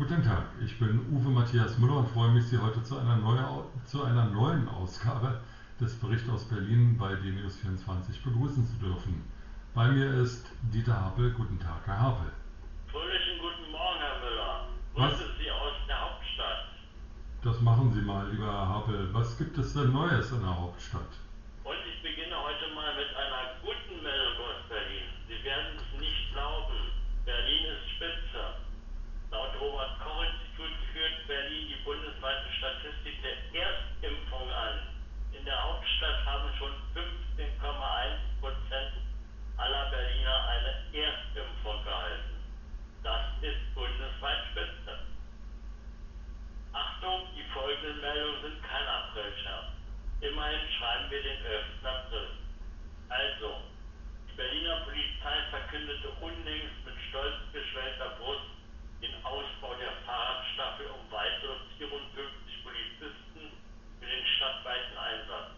Guten Tag, ich bin Uwe Matthias Müller und freue mich, Sie heute zu einer, neue, zu einer neuen Ausgabe des Berichts aus Berlin bei DNews24 begrüßen zu dürfen. Bei mir ist Dieter Hapel. Guten Tag, Herr Hapel. Fröhlichen guten Morgen, Herr Müller. Was? Grüße Sie aus der Hauptstadt. Das machen Sie mal, lieber Herr Hapel. Was gibt es denn Neues in der Hauptstadt? Und ich beginne heute mal mit einer guten Meldung aus Berlin. Sie werden es nicht glauben. Berlin ist Spitze. Laut Robert Koch Führt Berlin die bundesweite Statistik der Erstimpfung an. In der Hauptstadt haben schon 15,1 Prozent aller Berliner eine Erstimpfung gehalten. Das ist bundesweit Spitze. Achtung, die folgenden Meldungen sind kein Aprilscherz. Immerhin schreiben wir den 11. April. Also, die Berliner Polizei verkündete unlängst mit stolz geschwellter Brust den Ausbau der Fahrradstaffel um weitere 54 Polizisten für den stadtweiten Einsatz.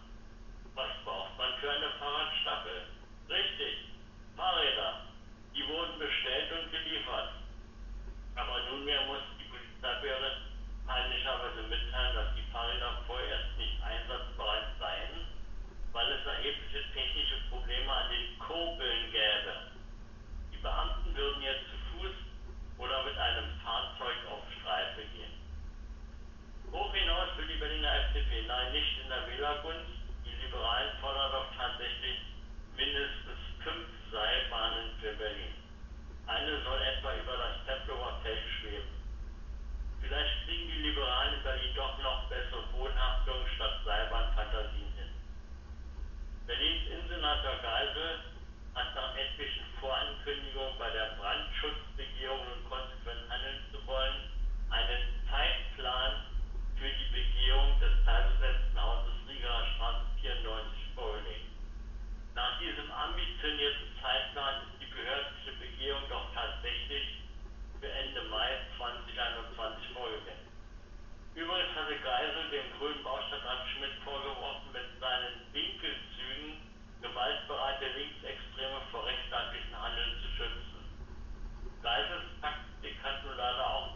Was braucht man für eine Fahrradstaffel? Richtig, Fahrräder. Die wurden bestellt und geliefert. Aber nunmehr muss die Polizeibehörde peinlicherweise mitteilen, dass die Fahrräder vorerst nicht einsatzbereit seien, weil es erhebliche technische Probleme an den Kurbeln gäbe. Die Beamten würden jetzt zu Fuß oder mit einem Fahrzeug auf Streife gehen. Hoch hinaus will die Berliner FDP, nein, nicht in der Wählergunst. Die Liberalen fordern doch tatsächlich mindestens fünf Seilbahnen für Berlin. Eine soll etwa über das Tempelhofer Feld schweben. Vielleicht kriegen die Liberalen in Berlin doch noch bessere Wohnhaftung statt Seilbahnfantasien hin. Berlins Innensenator Geisel hat nach etlichen Vorankündigungen bei der Brandschutzbegehung nun konsequent handeln zu wollen, einen Zeitplan für die Begehung des teilbesetzten Hauses Riegerer Straße 94 vorgelegt. Nach diesem ambitionierten Zeitplan ist die behördliche Begehung doch tatsächlich für Ende Mai 2021 vorgesehen. Übrigens hatte Geisel dem grünen Baustadtrat Schmidt vorgeworfen, mit seinen Winkelzügen gewaltbereite Linksextreme vor rechtsstaatlichen Handeln zu schützen. Geisels Taktik hat nun leider auch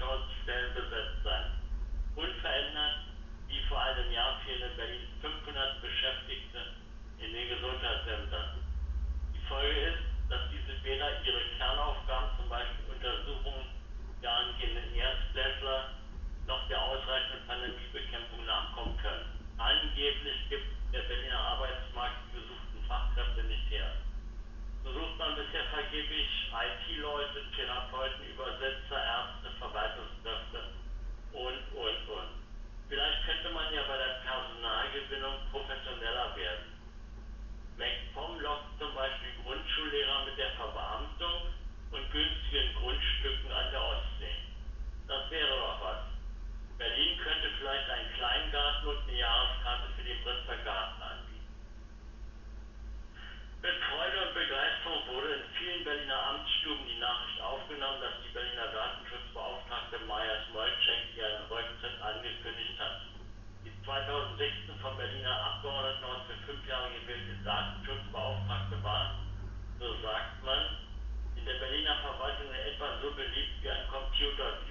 3.000 Stellen besetzt sein. Unverändert wie vor einem Jahr fehlen in Berlin 500 Beschäftigte in den Gesundheitsämtern. Die Folge ist, dass diese weder ihre Kernaufgaben, zum Beispiel Untersuchungen der angehenden Erstklässler, noch der ausreichenden Pandemiebekämpfung nachkommen können. Angeblich gibt der Berliner Arbeitsmarkt die gesuchten Fachkräfte nicht her. So sucht man bisher vergeblich IT-Leute, Therapeuten, Übersetzer, Ärzte, vielleicht einen Kleingarten und eine Jahreskarte für den Britzer Garten anbieten. Mit Freude und Begeisterung wurde in vielen Berliner Amtsstuben die Nachricht aufgenommen, dass die Berliner Datenschutzbeauftragte Maja Smolczek ihren Rücktritt angekündigt hat. Die 2016 vom Berliner Abgeordneten aus für fünf Jahre gewählte Datenschutzbeauftragte war, so sagt man, in der Berliner Verwaltung etwa so beliebt wie ein Computervirus.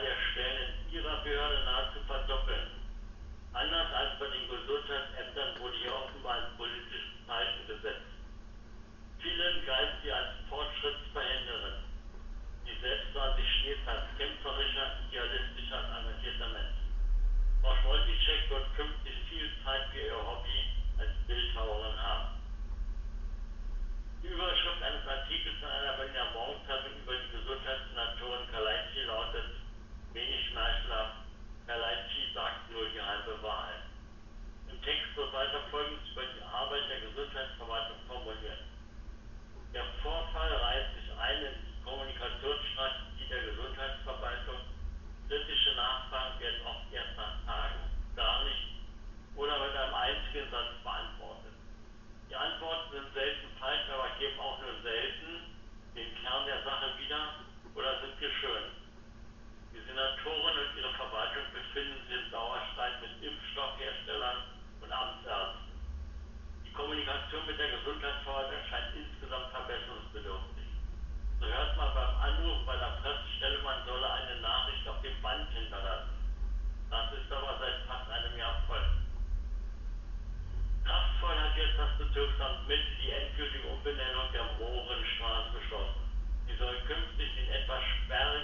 Der Stellen ihrer Behörde nahezu verdoppeln. Anders als bei den Gesundheitsämtern wurde hier offenbar ein politisches Zeichen gesetzt. Vielen galt sie als Fortschrittsverhinderin. Sie selbst sah sich stets als kämpferischer, idealistischer engagierter Mensch. Frau Schmolticek wird künftig viel Zeit für ihr Hobby als Bildhauerin haben. Die Überschrift eines Artikels in einer Berliner Morgenzeitung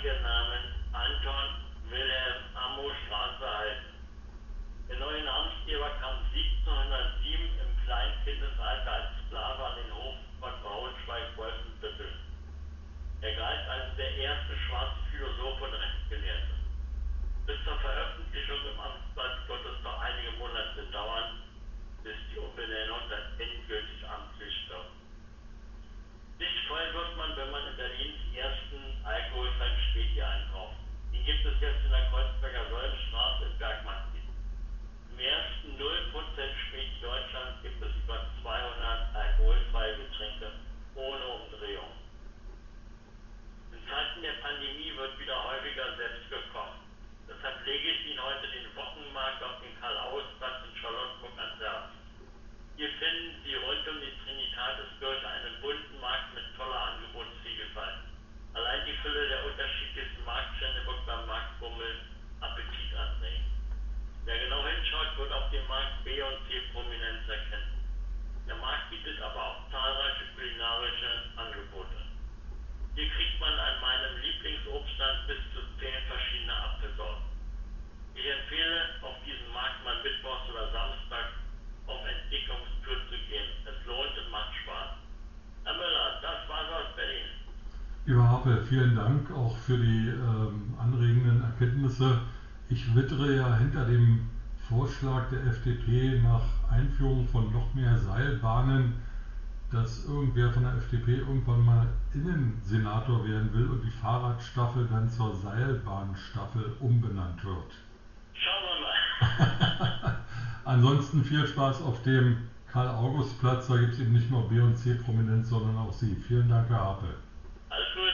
question uh, vielen Dank auch für die ähm, anregenden Erkenntnisse. Ich wittere ja hinter dem Vorschlag der FDP nach Einführung von noch mehr Seilbahnen, dass irgendwer von der FDP irgendwann mal Innensenator werden will und die Fahrradstaffel dann zur Seilbahnstaffel umbenannt wird. Schauen wir mal. Ansonsten viel Spaß auf dem Karl-August-Platz. Da gibt es eben nicht nur B- und C-Prominenz, sondern auch Sie. Vielen Dank, Herr Harpe. Alles Gute.